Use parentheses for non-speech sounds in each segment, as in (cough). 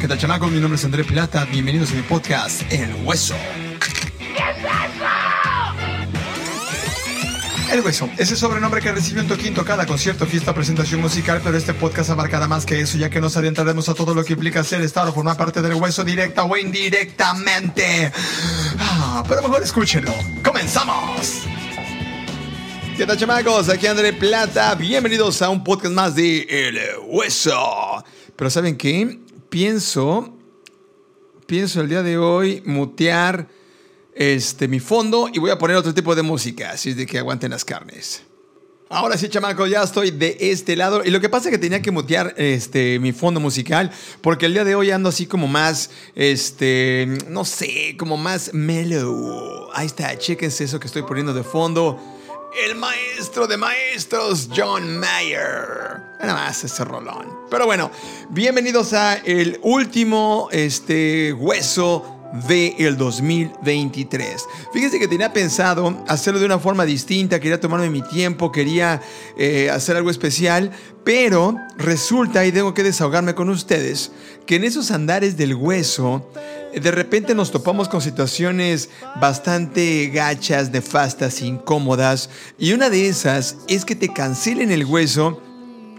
¿Qué tal, chamacos? Mi nombre es André Plata. Bienvenidos a mi podcast, El Hueso. El Hueso, ese sobrenombre que recibió un toquín tocada, concierto, fiesta, presentación musical, pero este podcast abarcará más que eso, ya que nos adentraremos a todo lo que implica ser, estar o formar parte del hueso directa o indirectamente. Ah, pero mejor escúchenlo. ¡Comenzamos! ¿Qué tal, chamacos? Aquí André Plata. Bienvenidos a un podcast más de El Hueso. Pero ¿saben qué? Pienso, pienso el día de hoy mutear este, mi fondo y voy a poner otro tipo de música, así es de que aguanten las carnes. Ahora sí, chamacos, ya estoy de este lado. Y lo que pasa es que tenía que mutear este, mi fondo musical, porque el día de hoy ando así como más, este, no sé, como más mellow. Ahí está, chéquense eso que estoy poniendo de fondo. El maestro de maestros, John Mayer. Nada más ese rolón. Pero bueno, bienvenidos a el último este, hueso del el 2023. Fíjense que tenía pensado hacerlo de una forma distinta, quería tomarme mi tiempo, quería eh, hacer algo especial, pero resulta, y tengo que desahogarme con ustedes, que en esos andares del hueso, de repente nos topamos con situaciones bastante gachas, nefastas, incómodas, y una de esas es que te cancelen el hueso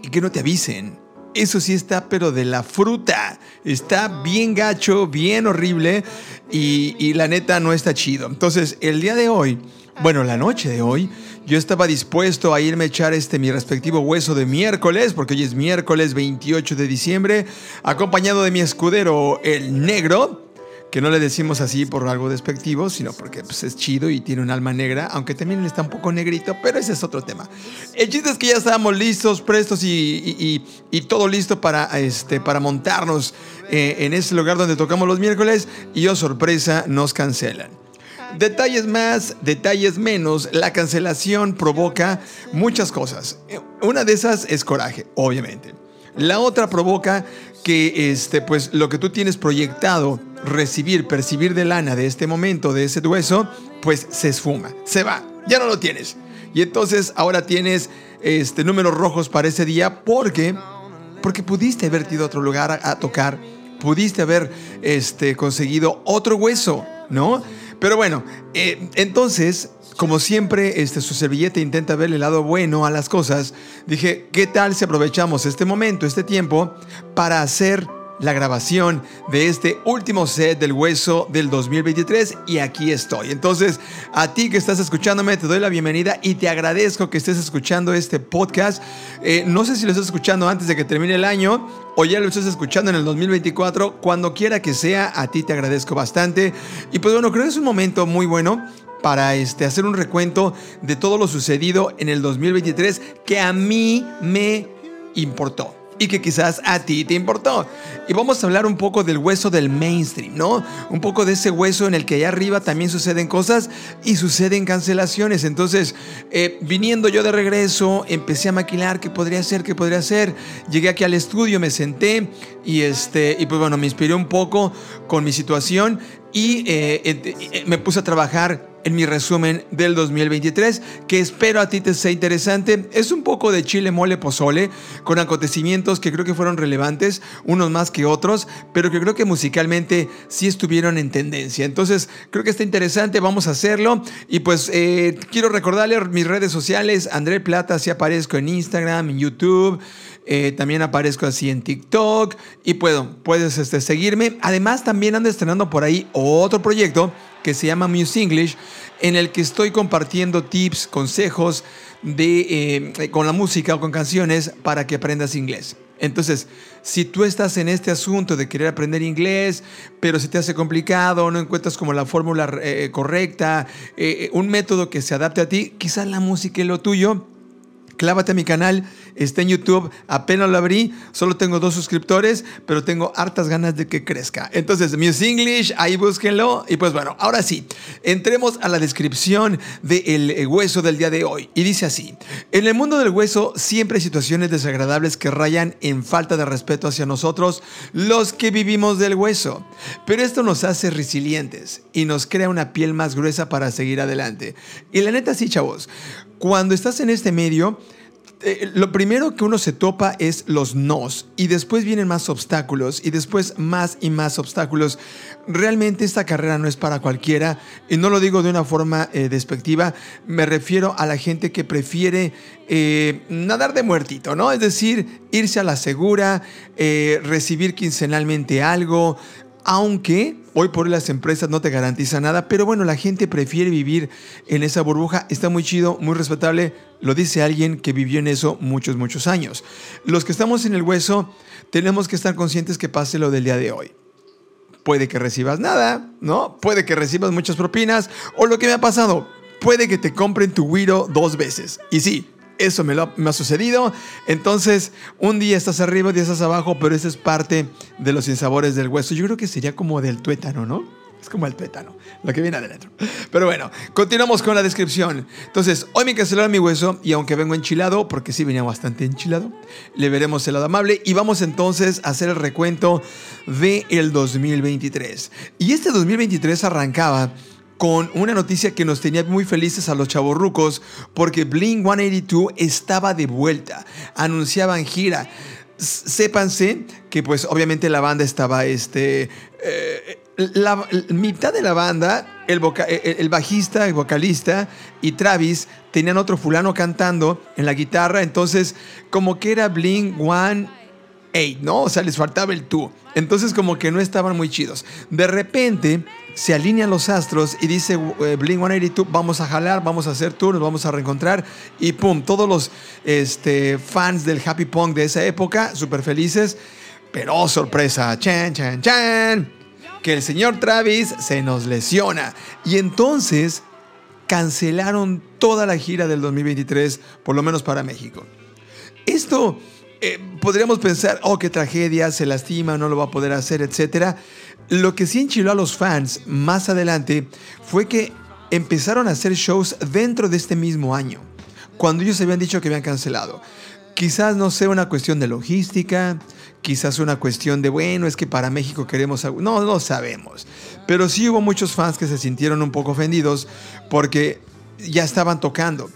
y que no te avisen. Eso sí está, pero de la fruta. Está bien gacho, bien horrible y, la neta no está chido. Entonces, el día de hoy, bueno, la noche de hoy, yo estaba dispuesto a irme a echar este mi respectivo hueso de miércoles, porque hoy es miércoles 28 de diciembre, acompañado de mi escudero, el negro que no le decimos así por algo despectivo, sino porque pues, es chido y tiene un alma negra, aunque también está un poco negrito, pero ese es otro tema. El chiste es que ya estábamos listos, prestos y, todo listo para, este, para montarnos eh, en ese lugar donde tocamos los miércoles y, oh sorpresa, nos cancelan. Detalles más, detalles menos, la cancelación provoca muchas cosas. Una de esas es coraje, obviamente. La otra provoca que este, pues, lo que tú tienes proyectado recibir, percibir de lana de este momento, de ese hueso, pues se esfuma, se va, ya no lo tienes. Y entonces ahora tienes este, números rojos para ese día porque, porque pudiste haber ido a otro lugar a, tocar, pudiste haber este, conseguido otro hueso, ¿no? Pero bueno, eh, entonces como siempre, este, su servilleta intenta ver el lado bueno a las cosas, dije, ¿qué tal si aprovechamos este momento, este tiempo, para hacer la grabación de este último set del hueso del 2023 y aquí estoy. Entonces, a ti que estás escuchándome, te doy la bienvenida y te agradezco que estés escuchando este podcast. Eh, no sé si lo estás escuchando antes de que termine el año o ya lo estás escuchando en el 2024. Cuando quiera que sea, a ti te agradezco bastante. Y pues bueno, creo que es un momento muy bueno para este, hacer un recuento de todo lo sucedido en el 2023 que a mí me importó y que quizás a ti te importó. Y vamos a hablar un poco del hueso del mainstream, ¿no? Un poco de ese hueso en el que allá arriba también suceden cosas y suceden cancelaciones. Entonces, eh, viniendo yo de regreso, empecé a maquilar qué podría ser, qué podría ser. Llegué aquí al estudio, me senté y, este, y pues bueno, me inspiré un poco con mi situación y eh, eh, me puse a trabajar en mi resumen del 2023, que espero a ti te sea interesante. Es un poco de chile mole pozole, con acontecimientos que creo que fueron relevantes, unos más que otros, pero que creo que musicalmente sí estuvieron en tendencia. Entonces, creo que está interesante, vamos a hacerlo. Y pues eh, quiero recordarle mis redes sociales, André Plata, si aparezco en Instagram, en YouTube. Eh, también aparezco así en TikTok y puedo, puedes este, seguirme. Además, también ando estrenando por ahí otro proyecto que se llama Muse English, en el que estoy compartiendo tips, consejos de, eh, con la música o con canciones para que aprendas inglés. Entonces, si tú estás en este asunto de querer aprender inglés, pero se te hace complicado, no encuentras como la fórmula eh, correcta, un método que se adapte a ti, quizás la música es lo tuyo, clávate a mi canal, está en YouTube, apenas lo abrí, solo tengo dos suscriptores, pero tengo hartas ganas de que crezca. Entonces, Muse English, ahí búsquenlo. Y pues bueno, ahora sí, entremos a la descripción del eh, hueso del día de hoy. Y dice así, en el mundo del hueso siempre hay situaciones desagradables que rayan en falta de respeto hacia nosotros, los que vivimos del hueso. Pero esto nos hace resilientes y nos crea una piel más gruesa para seguir adelante. Y la neta sí, chavos, cuando estás en este medio, eh, lo primero que uno se topa es los nos y después vienen más obstáculos y después más y más obstáculos. Realmente esta carrera no es para cualquiera y no lo digo de una forma eh, despectiva, me refiero a la gente que prefiere eh, nadar de muertito, ¿no? Es decir, irse a la segura, recibir quincenalmente algo, aunque hoy por hoy las empresas no te garantizan nada, pero bueno, la gente prefiere vivir en esa burbuja, está muy chido, muy respetable, lo dice alguien que vivió en eso muchos, muchos años. Los que estamos en el hueso tenemos que estar conscientes que pase lo del día de hoy. Puede que recibas nada, ¿no? Puede que recibas muchas propinas, o lo que me ha pasado, puede que te compren tu Wiro dos veces. Y sí, eso me, lo, ha sucedido. Entonces, un día estás arriba, un día estás abajo, pero eso es parte de los insabores del hueso. Yo creo que sería como del tuétano, ¿no? Es como el tuétano, lo que viene adentro. Pero bueno, continuamos con la descripción. Entonces, hoy me cancelaron mi hueso y aunque vengo enchilado, porque sí venía bastante enchilado, le veremos el lado amable y vamos entonces a hacer el recuento del el 2023. Y este 2023 arrancaba con una noticia que nos tenía muy felices a los chavorrucos porque Blink 182 estaba de vuelta. Anunciaban gira. Sépanse que pues obviamente la banda estaba este... Eh, la, mitad de la banda, el, el, bajista, el vocalista y Travis tenían otro fulano cantando en la guitarra, entonces como que era Blink 182, ¿no? O sea, les faltaba el tú. Entonces como que no estaban muy chidos. De repente se alinean los astros y dice eh, Blink 182, vamos a jalar, vamos a hacer tour, nos vamos a reencontrar y pum, todos los este, fans del happy punk de esa época, súper felices, pero oh, sorpresa, chan, chan, chan, que el señor Travis se nos lesiona y entonces cancelaron toda la gira del 2023, por lo menos para México. Esto eh, podríamos pensar, oh, qué tragedia, se lastima, no lo va a poder hacer, etc. Lo que sí enchiló a los fans más adelante fue que empezaron a hacer shows dentro de este mismo año, cuando ellos habían dicho que habían cancelado. Quizás no sea una cuestión de logística, quizás una cuestión de, bueno, es que para México queremos... No, no sabemos. Pero sí hubo muchos fans que se sintieron un poco ofendidos porque ya estaban tocando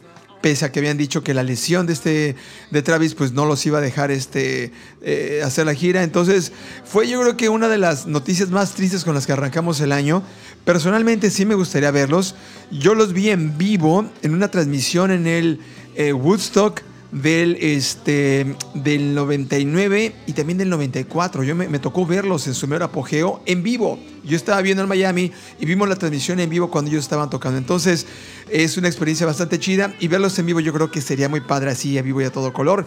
pese a que habían dicho que la lesión de este de Travis pues no los iba a dejar este eh, hacer la gira. Entonces fue yo creo que una de las noticias más tristes con las que arrancamos el año. Personalmente sí me gustaría verlos. Yo los vi en vivo en una transmisión en el eh, Woodstock del, este, del 99 y también del 94. Yo me, tocó verlos en su mero apogeo en vivo. Yo estaba viendo en Miami y vimos la transmisión en vivo cuando ellos estaban tocando. Entonces es una experiencia bastante chida y verlos en vivo yo creo que sería muy padre así, en vivo y a todo color.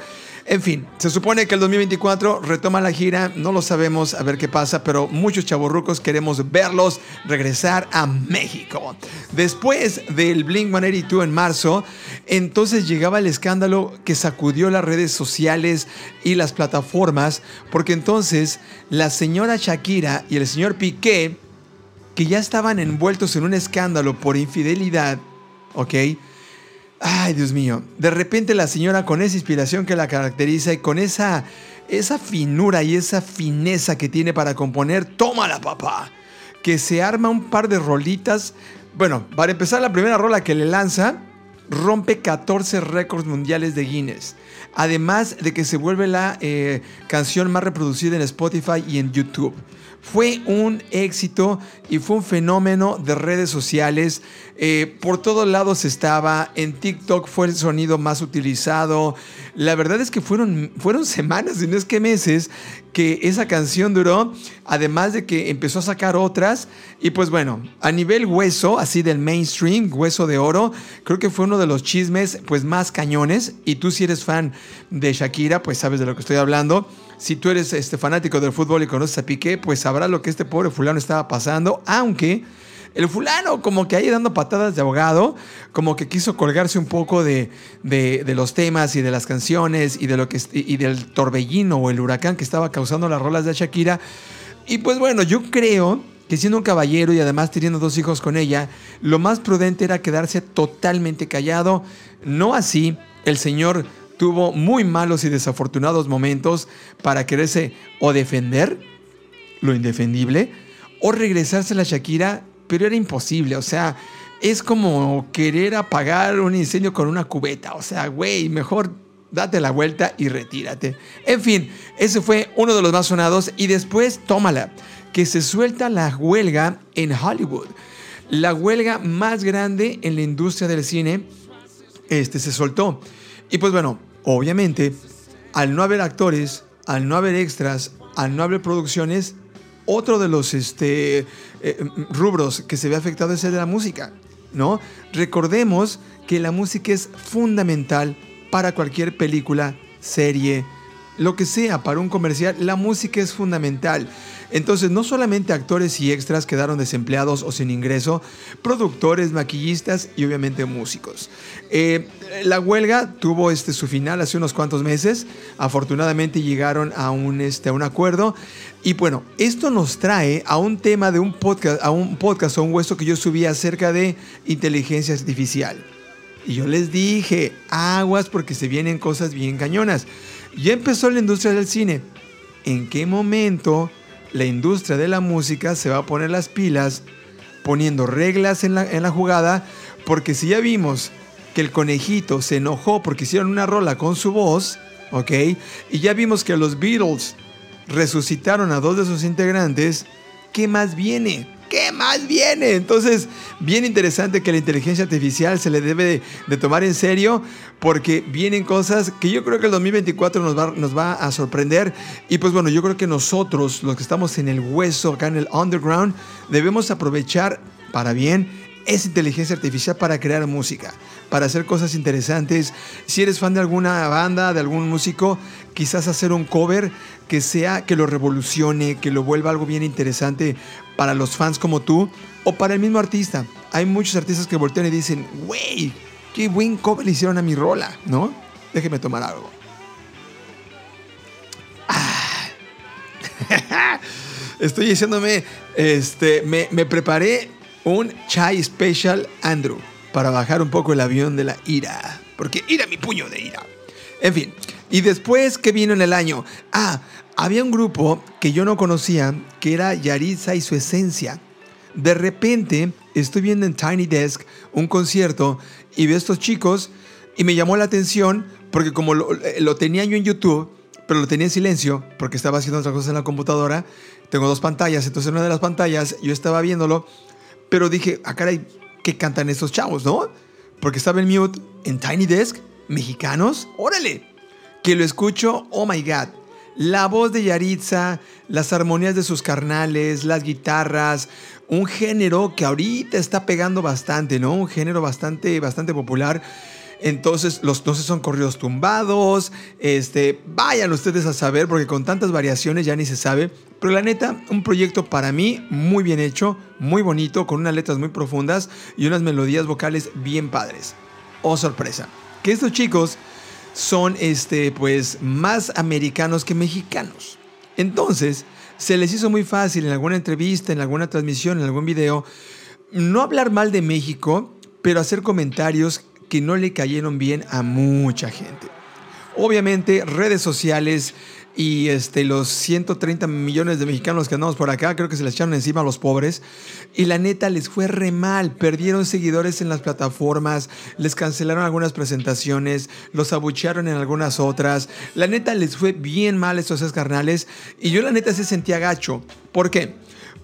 En fin, se supone que el 2024 retoma la gira, no lo sabemos, a ver qué pasa, pero muchos chavorrucos queremos verlos regresar a México. Después del Blink 182 en marzo, entonces llegaba el escándalo que sacudió las redes sociales y las plataformas, porque entonces la señora Shakira y el señor Piqué, que ya estaban envueltos en un escándalo por infidelidad, ¿ok? Ay, Dios mío. De repente la señora con esa inspiración que la caracteriza y con esa, esa finura y esa fineza que tiene para componer, tómala papá. Que se arma un par de rolitas. Bueno, para empezar la primera rola que le lanza, rompe 14 récords mundiales de Guinness. Además de que se vuelve la eh, canción más reproducida en Spotify y en YouTube. Fue un éxito y fue un fenómeno de redes sociales. Eh, por todos lados estaba. En TikTok fue el sonido más utilizado. La verdad es que fueron, fueron semanas, y no es que meses, que esa canción duró. Además de que empezó a sacar otras. Y pues bueno, a nivel hueso, así del mainstream, hueso de oro, creo que fue uno de los chismes pues más cañones. Y tú si eres fan de Shakira, pues sabes de lo que estoy hablando. Si tú eres este, fanático del fútbol y conoces a Piqué, pues sabrás lo que este pobre fulano estaba pasando, aunque el fulano como que ahí dando patadas de abogado, como que quiso colgarse un poco de, los temas y de las canciones y, de lo que, y del torbellino o el huracán que estaba causando las rolas de Shakira. Y pues bueno, yo creo que siendo un caballero y además teniendo dos hijos con ella, lo más prudente era quedarse totalmente callado. No así el señor tuvo muy malos y desafortunados momentos para quererse o defender lo indefendible o regresarse a la Shakira, pero era imposible, o sea, es como querer apagar un incendio con una cubeta, o sea, güey, mejor date la vuelta y retírate. En fin, ese fue uno de los más sonados y después tómala, que se suelta la huelga en Hollywood. La huelga más grande en la industria del cine este, se soltó. Y pues bueno, obviamente, al no haber actores, al no haber extras, al no haber producciones, otro de los este, eh, rubros que se ve afectado es el de la música, ¿no? Recordemos que la música es fundamental para cualquier película, serie, lo que sea, para un comercial, la música es fundamental. Entonces, no solamente actores y extras quedaron desempleados o sin ingreso, productores, maquillistas y obviamente músicos. Eh, la huelga tuvo este, su final hace unos cuantos meses. Afortunadamente llegaron a un, este, a un acuerdo. Y bueno, esto nos trae a un tema de un podcast, a un podcast o un hueso que yo subí acerca de inteligencia artificial. Y yo les dije, aguas porque se vienen cosas bien cañonas. Ya empezó la industria del cine. ¿En qué momento la industria de la música se va a poner las pilas poniendo reglas en la, en la jugada? Porque si ya vimos que el conejito se enojó porque hicieron una rola con su voz, ¿ok? Y ya vimos que los Beatles resucitaron a dos de sus integrantes, ¿qué más viene? ¿Qué más viene? Entonces, bien interesante que la inteligencia artificial se le debe de, tomar en serio porque vienen cosas que yo creo que el 2024 nos va, nos va a sorprender. Y pues bueno, yo creo que nosotros, los que estamos en el hueso, acá en el underground, debemos aprovechar para bien esa inteligencia artificial para crear música, para hacer cosas interesantes. Si eres fan de alguna banda, de algún músico, quizás hacer un cover que sea, que lo revolucione, que lo vuelva algo bien interesante para los fans como tú o para el mismo artista. Hay muchos artistas que voltean y dicen, wey, qué buen cover le hicieron a mi rola, ¿no? Déjeme tomar algo. Ah. (laughs) Estoy diciéndome, este, me, me preparé un chai special Andrew para bajar un poco el avión de la ira. Porque ira mi puño de ira. En fin, y después, ¿qué vino en el año? Ah, había un grupo que yo no conocía, que era Yaritza y su esencia. De repente, estoy viendo en Tiny Desk un concierto y veo a estos chicos y me llamó la atención porque como lo, lo tenía yo en YouTube, pero lo tenía en silencio porque estaba haciendo otra cosa en la computadora, tengo dos pantallas, entonces en una de las pantallas yo estaba viéndolo, pero dije, ah caray, ¿qué cantan estos chavos, no? Porque estaba en mute en Tiny Desk, mexicanos, órale, que lo escucho, oh my god la voz de Yaritza, las armonías de sus carnales, las guitarras, un género que ahorita está pegando bastante, ¿no? Un género bastante, bastante popular. Entonces, los entonces son corridos tumbados. Este, vayan ustedes a saber, porque con tantas variaciones ya ni se sabe. Pero la neta, un proyecto para mí muy bien hecho, muy bonito, con unas letras muy profundas y unas melodías vocales bien padres. Oh, sorpresa. Que estos chicos son este, pues, más americanos que mexicanos. Entonces, se les hizo muy fácil en alguna entrevista, en alguna transmisión, en algún video, no hablar mal de México, pero hacer comentarios que no le cayeron bien a mucha gente. Obviamente, redes sociales y este, los 130 millones de mexicanos que andamos por acá, creo que se les echaron encima a los pobres. Y la neta les fue re mal. Perdieron seguidores en las plataformas, les cancelaron algunas presentaciones, los abuchearon en algunas otras. La neta les fue bien mal estos carnales. Y yo la neta se sentía gacho. ¿Por qué?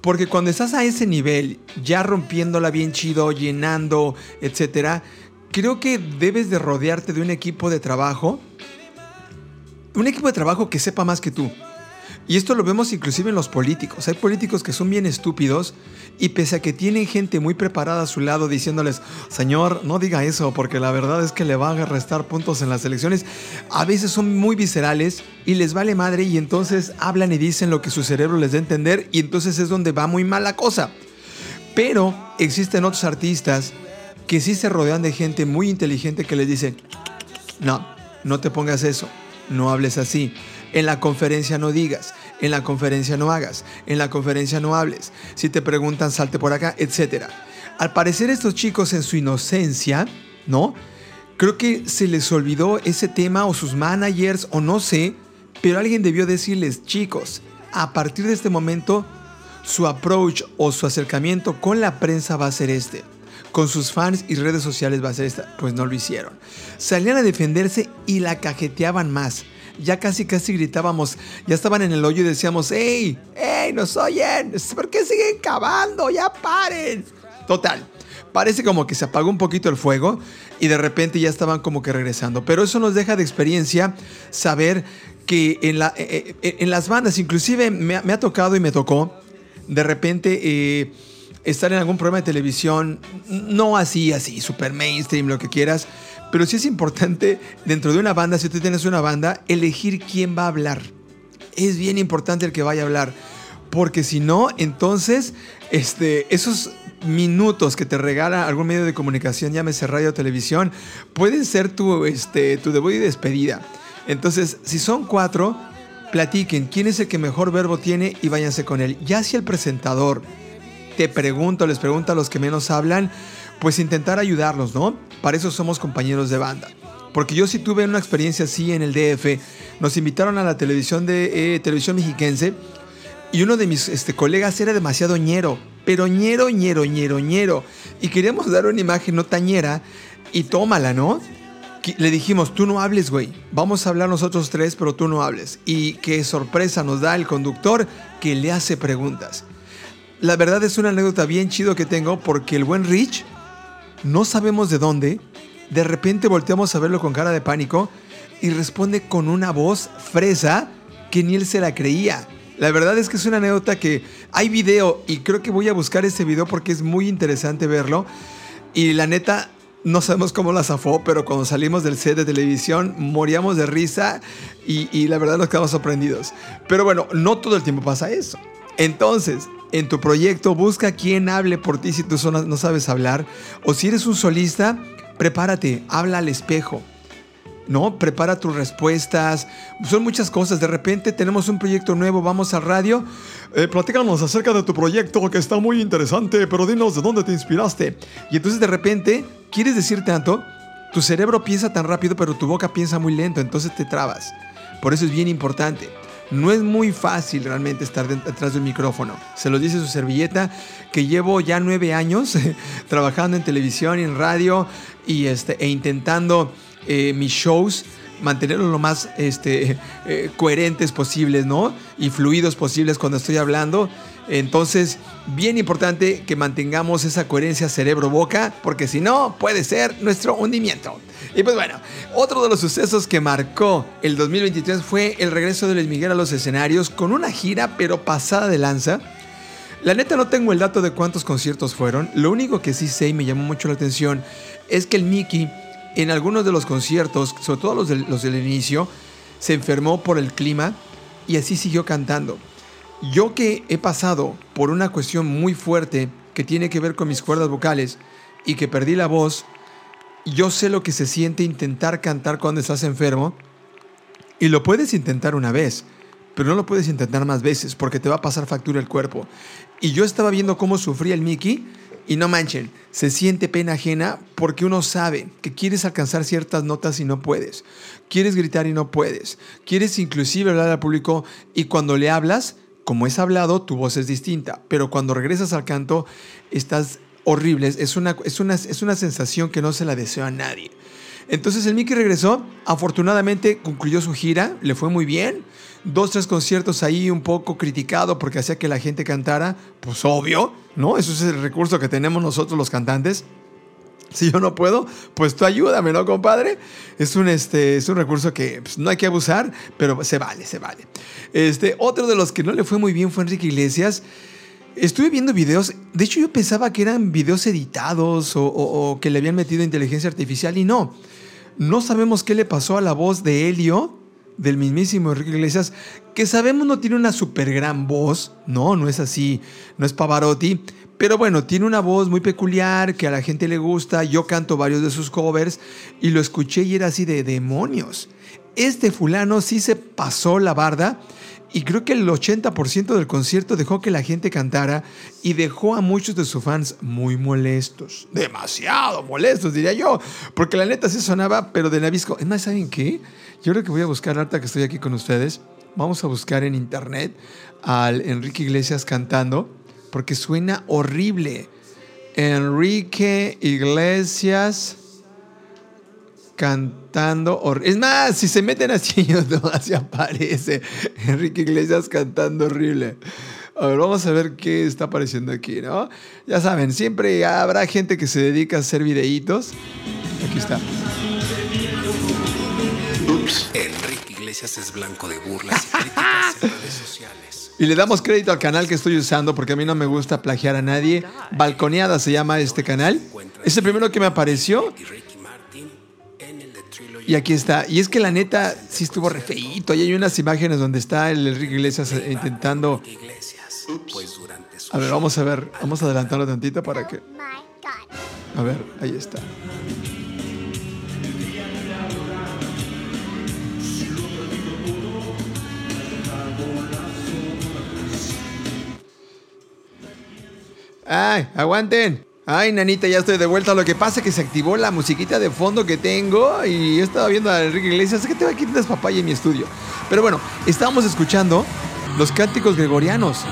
Porque cuando estás a ese nivel, ya rompiéndola bien chido, llenando, etcétera, creo que debes de rodearte de un equipo de trabajo un equipo de trabajo que sepa más que tú. Y esto lo vemos inclusive en los políticos. Hay políticos que son bien estúpidos y pese a que tienen gente muy preparada a su lado diciéndoles, señor, no diga eso porque la verdad es que le van a restar puntos en las elecciones, a veces son muy viscerales y les vale madre y entonces hablan y dicen lo que su cerebro les da a entender y entonces es donde va muy mal la cosa. Pero existen otros artistas que sí se rodean de gente muy inteligente que les dice, no, no te pongas eso no hables así. En la conferencia no digas, en la conferencia no hagas, en la conferencia no hables. Si te preguntan, salte por acá, etc. Al parecer estos chicos en su inocencia, ¿no? Creo que se les olvidó ese tema o sus managers o no sé, pero alguien debió decirles, chicos, a partir de este momento, su approach o su acercamiento con la prensa va a ser este. Con sus fans y redes sociales va a ser esta. Pues no lo hicieron. Salían a defenderse y la cajeteaban más. Ya casi casi gritábamos, ya estaban en el hoyo y decíamos, ¡Ey! ¡Ey! ¡Nos oyen! ¿Por qué siguen cavando? ¡Ya paren! Total. Parece como que se apagó un poquito el fuego y de repente ya estaban como que regresando. Pero eso nos deja de experiencia saber que en, eh, eh, las bandas, inclusive me, ha tocado y me tocó, de repente eh, estar en algún programa de televisión, no así, así, super mainstream, lo que quieras, pero sí es importante dentro de una banda, si tú tienes una banda, elegir quién va a hablar. Es bien importante el que vaya a hablar, porque si no, entonces este, esos minutos que te regala algún medio de comunicación, llámese radio o televisión, pueden ser tu, este, tu debut y despedida. Entonces, si son cuatro, platiquen quién es el que mejor verbo tiene y váyanse con él. Ya si el presentador te pregunta, les pregunta a los que menos hablan, pues intentar ayudarlos, ¿no? Para eso somos compañeros de banda. Porque yo sí tuve una experiencia así en el DF. Nos invitaron a la televisión de eh, televisión mexiquense y uno de mis este, colegas era demasiado ñero, pero ñero, ñero, ñero, ñero. Y queríamos dar una imagen no tañera y tómala, ¿no? Le dijimos, tú no hables, güey. Vamos a hablar nosotros tres, pero tú no hables. Y qué sorpresa nos da el conductor que le hace preguntas. La verdad es una anécdota bien chido que tengo porque el buen Rich, no sabemos de dónde, de repente volteamos a verlo con cara de pánico y responde con una voz fresa que ni él se la creía. La verdad es que es una anécdota que hay video y creo que voy a buscar ese video porque es muy interesante verlo. Y la neta, no sabemos cómo la zafó, pero cuando salimos del set de televisión moríamos de risa y, la verdad nos quedamos sorprendidos. Pero bueno, no todo el tiempo pasa eso. Entonces, en tu proyecto busca quien hable por ti si tú no sabes hablar. O si eres un solista, prepárate, habla al espejo. ¿no? Prepara tus respuestas. Son muchas cosas. De repente tenemos un proyecto nuevo, vamos a radio. Eh, platícanos acerca de tu proyecto que está muy interesante, pero dinos de dónde te inspiraste. Y entonces de repente quieres decir tanto, tu cerebro piensa tan rápido, pero tu boca piensa muy lento, entonces te trabas. Por eso es bien importante. No es muy fácil realmente estar detrás de un micrófono. Se lo dice su servilleta, que llevo ya nueve años (laughs) trabajando en televisión y en radio y este, e intentando eh, mis shows, mantenerlos lo más este, eh, coherentes posibles, ¿no? Y fluidos posibles cuando estoy hablando. Entonces, bien importante que mantengamos esa coherencia cerebro-boca, porque si no, puede ser nuestro hundimiento. Y pues bueno, otro de los sucesos que marcó el 2023 fue el regreso de Luis Miguel a los escenarios con una gira, pero pasada de lanza. La neta no tengo el dato de cuántos conciertos fueron. Lo único que sí sé y me llamó mucho la atención es que el Mickey en algunos de los conciertos, sobre todo los del, inicio, se enfermó por el clima y así siguió cantando. Yo que he pasado por una cuestión muy fuerte que tiene que ver con mis cuerdas vocales y que perdí la voz, yo sé lo que se siente intentar cantar cuando estás enfermo y lo puedes intentar una vez, pero no lo puedes intentar más veces porque te va a pasar factura el cuerpo. Y yo estaba viendo cómo sufría el Mickey y no manchen, se siente pena ajena porque uno sabe que quieres alcanzar ciertas notas y no puedes. Quieres gritar y no puedes. Quieres inclusive hablar al público y cuando le hablas, como es hablado, tu voz es distinta. Pero cuando regresas al canto, estás horrible. Es una, es una, es una sensación que no se la deseo a nadie. Entonces el Mickey regresó, afortunadamente concluyó su gira, le fue muy bien dos, tres conciertos ahí un poco criticado porque hacía que la gente cantara, pues obvio, ¿no? Eso es el recurso que tenemos nosotros los cantantes. Si yo no puedo, pues tú ayúdame, ¿no, compadre? Es un, este, es un recurso que pues, no hay que abusar, pero se vale, se vale. Este, otro de los que no le fue muy bien fue Enrique Iglesias. Estuve viendo videos, de hecho yo pensaba que eran videos editados o, que le habían metido inteligencia artificial y no. No sabemos qué le pasó a la voz de Helio, del mismísimo Enrique Iglesias, que sabemos no tiene una super gran voz, no, no es así, no es Pavarotti, pero bueno, tiene una voz muy peculiar que a la gente le gusta, yo canto varios de sus covers y lo escuché y era así de demonios. Este fulano sí se pasó la barda y creo que el 80% del concierto dejó que la gente cantara y dejó a muchos de sus fans muy molestos. Demasiado molestos, diría yo. Porque la neta sí sonaba, pero de Navisco. Es más, ¿saben qué? Yo creo que voy a buscar, ahorita que estoy aquí con ustedes, vamos a buscar en internet al Enrique Iglesias cantando, porque suena horrible. Enrique Iglesias cantando. Es más, si se meten así, (laughs) así aparece Enrique Iglesias cantando horrible. A ver, vamos a ver qué está apareciendo aquí, ¿no? Ya saben, siempre habrá gente que se dedica a hacer videitos. Aquí está. Ups. Enrique Iglesias es blanco de burlas y (laughs) críticas en redes sociales. Y le damos crédito al canal que estoy usando porque a mí no me gusta plagiar a nadie. Balconeada se llama este canal. Es el primero que me apareció. Y aquí está. Y es que la neta sí estuvo re feíto. Y hay unas imágenes donde está el Enrique Iglesias intentando. A ver, vamos a ver. Vamos a adelantarlo tantito para que. A ver, ahí está. ¡Ay, aguanten! Ay, nanita, ya estoy de vuelta. Lo que pasa es que se activó la musiquita de fondo que tengo y yo estaba viendo a Enrique Iglesias. Es que tengo aquí unas papaya en mi estudio. Pero bueno, estábamos escuchando los cánticos gregorianos.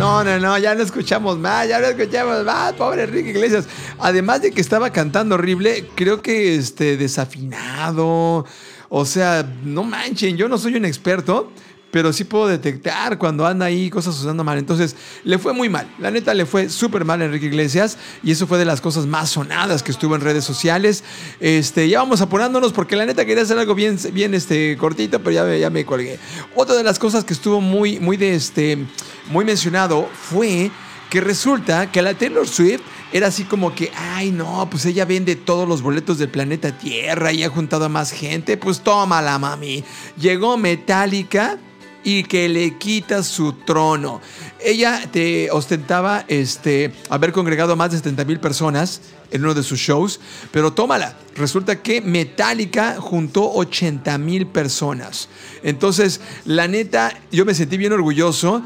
No, no, no, ya no escuchamos más, ya no escuchamos más, pobre Enrique Iglesias. Además de que estaba cantando horrible, creo que este desafinado. O sea, no manchen, yo no soy un experto, pero sí puedo detectar cuando anda ahí cosas usando mal. Entonces, le fue muy mal. La neta, le fue súper mal a Enrique Iglesias y eso fue de las cosas más sonadas que estuvo en redes sociales. Este, ya vamos apurándonos porque la neta quería hacer algo bien, bien este, cortito, pero ya me, ya me colgué. Otra de las cosas que estuvo muy, muy, de este, muy mencionado fue que resulta que la Taylor Swift era así como que, ay no, pues ella vende todos los boletos del planeta Tierra y ha juntado a más gente, pues tómala mami. Llegó Metallica y que le quita su trono. Ella te ostentaba este, haber congregado a más de 70 mil personas en uno de sus shows, pero tómala. Resulta que Metallica juntó 80 mil personas. Entonces, la neta, yo me sentí bien orgulloso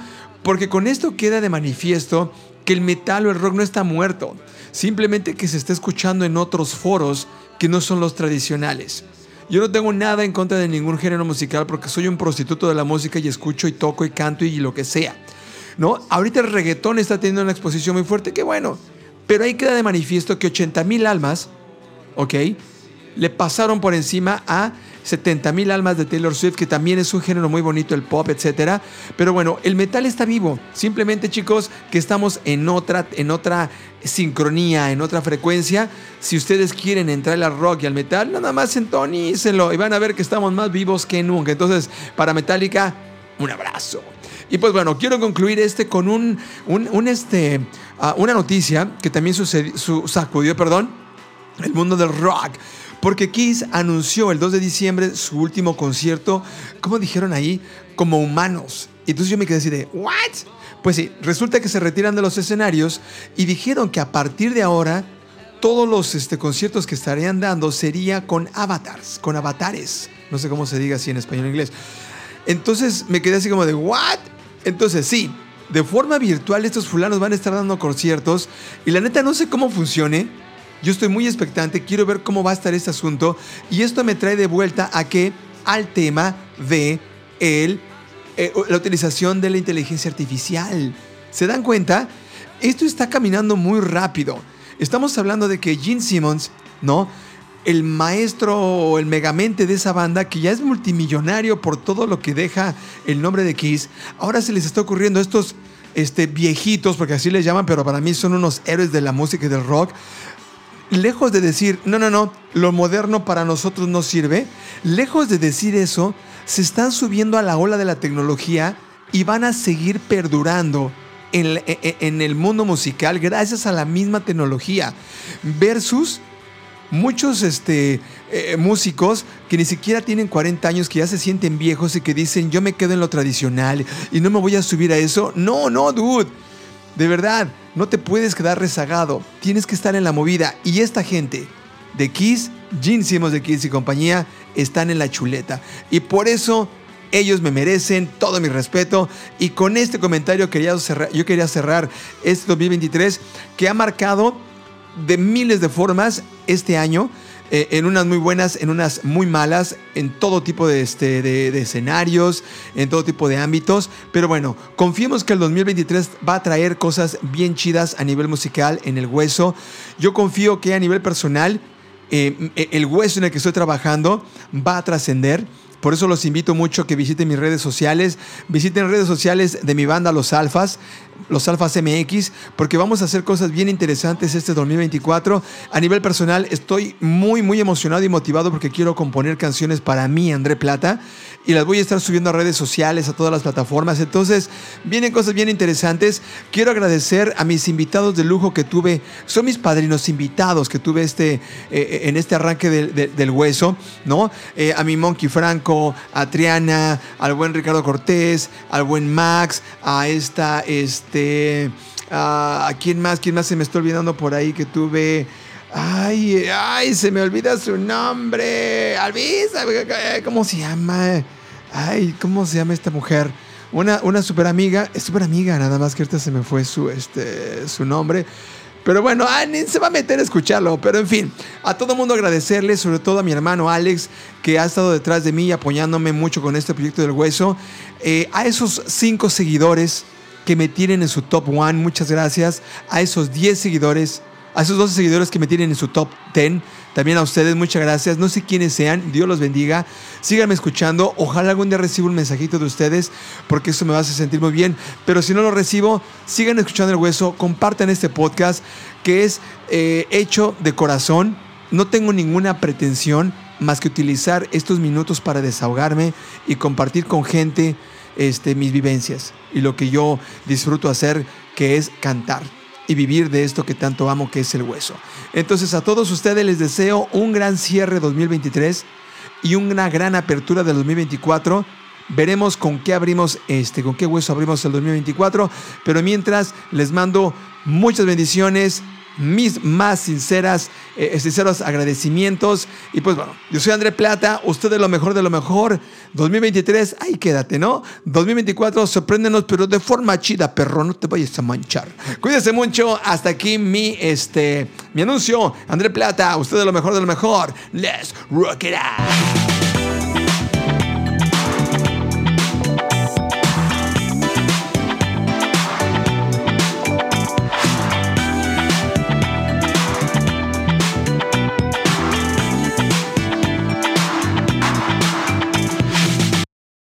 porque con esto queda de manifiesto que el metal o el rock no está muerto, simplemente que se está escuchando en otros foros que no son los tradicionales. Yo no tengo nada en contra de ningún género musical porque soy un prostituto de la música y escucho y toco y canto y lo que sea. ¿No? Ahorita el reggaetón está teniendo una exposición muy fuerte, que bueno, pero ahí queda de manifiesto que 80 mil almas, ¿ok? Le pasaron por encima a 70 mil almas de Taylor Swift, que también es un género muy bonito, el pop, etc. Pero bueno, el metal está vivo. Simplemente, chicos, que estamos en otra, en otra sincronía, en otra frecuencia. Si ustedes quieren entrar al rock y al metal, nada más entonícenlo y van a ver que estamos más vivos que nunca. Entonces, para Metallica, un abrazo. Y pues bueno, quiero concluir este con un, un, este, ah, una noticia que también sucedió, sacudió, perdón, el mundo del rock. Porque Kiss anunció el 2 de diciembre su último concierto, como dijeron ahí, como humanos. Y entonces yo me quedé así de, ¿what? Pues sí, resulta que se retiran de los escenarios y dijeron que a partir de ahora todos los este, conciertos que estarían dando sería con avatars, con avatares. No sé cómo se diga así en español o inglés. Entonces me quedé así como de, ¿what? Entonces sí, de forma virtual estos fulanos van a estar dando conciertos y la neta no sé cómo funcione yo estoy muy expectante, quiero ver cómo va a estar este asunto y esto me trae de vuelta a qué? Al tema de el, eh, la utilización de la inteligencia artificial. ¿Se dan cuenta? Esto está caminando muy rápido. Estamos hablando de que Gene Simmons, ¿no? El maestro o el megamente de esa banda, que ya es multimillonario por todo lo que deja el nombre de Kiss, ahora se les está ocurriendo estos este, viejitos, porque así les llaman, pero para mí son unos héroes de la música y del rock, lejos de decir, no, no, no, lo moderno para nosotros no sirve, lejos de decir eso, se están subiendo a la ola de la tecnología y van a seguir perdurando en, e, e, el mundo musical gracias a la misma tecnología. Versus muchos este, eh, músicos que ni siquiera tienen 40 años, que ya se sienten viejos y que dicen, yo me quedo en lo tradicional y no me voy a subir a eso. No, no, dude. De verdad, no te puedes quedar rezagado. Tienes que estar en la movida. Y esta gente de Kiss, Gene Simmons de Kiss y compañía, están en la chuleta. Y por eso ellos me merecen todo mi respeto. Y con este comentario quería cerrar, yo quería cerrar este 2023 que ha marcado de miles de formas este año. Eh, en unas muy buenas, en unas muy malas, en todo tipo de, este, de, de escenarios, en todo tipo de ámbitos. Pero bueno, confiemos que el 2023 va a traer cosas bien chidas a nivel musical en el hueso. Yo confío que a nivel personal, eh, el hueso en el que estoy trabajando va a trascender. Por eso los invito mucho a que visiten mis redes sociales. Visiten redes sociales de mi banda Los Alfas los Alfas MX, porque vamos a hacer cosas bien interesantes este 2024. A nivel personal, estoy muy, muy emocionado y motivado porque quiero componer canciones para mí, André Plata, y las voy a estar subiendo a redes sociales, a todas las plataformas. Entonces, vienen cosas bien interesantes. Quiero agradecer a mis invitados de lujo que tuve, son mis padrinos invitados que tuve este, eh, en este arranque del, hueso, ¿no? Eh, a mi Monkey Franco, a Triana, al buen Ricardo Cortés, al buen Max, a esta, este, ¿A quién más? ¿Quién más se me está olvidando por ahí que tuve? Ay, ay, se me olvida su nombre. Alvisa, ¿cómo se llama? Ay, ¿cómo se llama esta mujer? Una, una super amiga, es super amiga, nada más que ahorita se me fue su, este, su nombre. Pero bueno, ah, se va a meter a escucharlo. Pero en fin, a todo mundo agradecerle, sobre todo a mi hermano Alex, que ha estado detrás de mí apoyándome mucho con este proyecto del hueso. Eh, a esos cinco seguidores que me tienen en su top one. Muchas gracias a esos 10 seguidores, a esos 12 seguidores que me tienen en su top 10. También a ustedes, muchas gracias. No sé quiénes sean, Dios los bendiga. Síganme escuchando. Ojalá algún día reciba un mensajito de ustedes, porque eso me va a hacer sentir muy bien. Pero si no lo recibo, sigan escuchando el hueso. Compartan este podcast que es eh, hecho de corazón. No tengo ninguna pretensión más que utilizar estos minutos para desahogarme y compartir con gente este, mis vivencias y lo que yo disfruto hacer, que es cantar y vivir de esto que tanto amo, que es el hueso. Entonces a todos ustedes les deseo un gran cierre 2023 y una gran apertura del 2024. Veremos con qué abrimos este, con qué hueso abrimos el 2024, pero mientras les mando muchas bendiciones, mis más sinceras, eh, sinceros agradecimientos. Y pues bueno, yo soy André Plata, usted es lo mejor de lo mejor. 2023, ahí quédate, ¿no? 2024, sorpréndenos, pero de forma chida, perro, no te vayas a manchar. Cuídese mucho, hasta aquí mi, este, mi anuncio. André Plata, usted es lo mejor de lo mejor. Let's rock it out.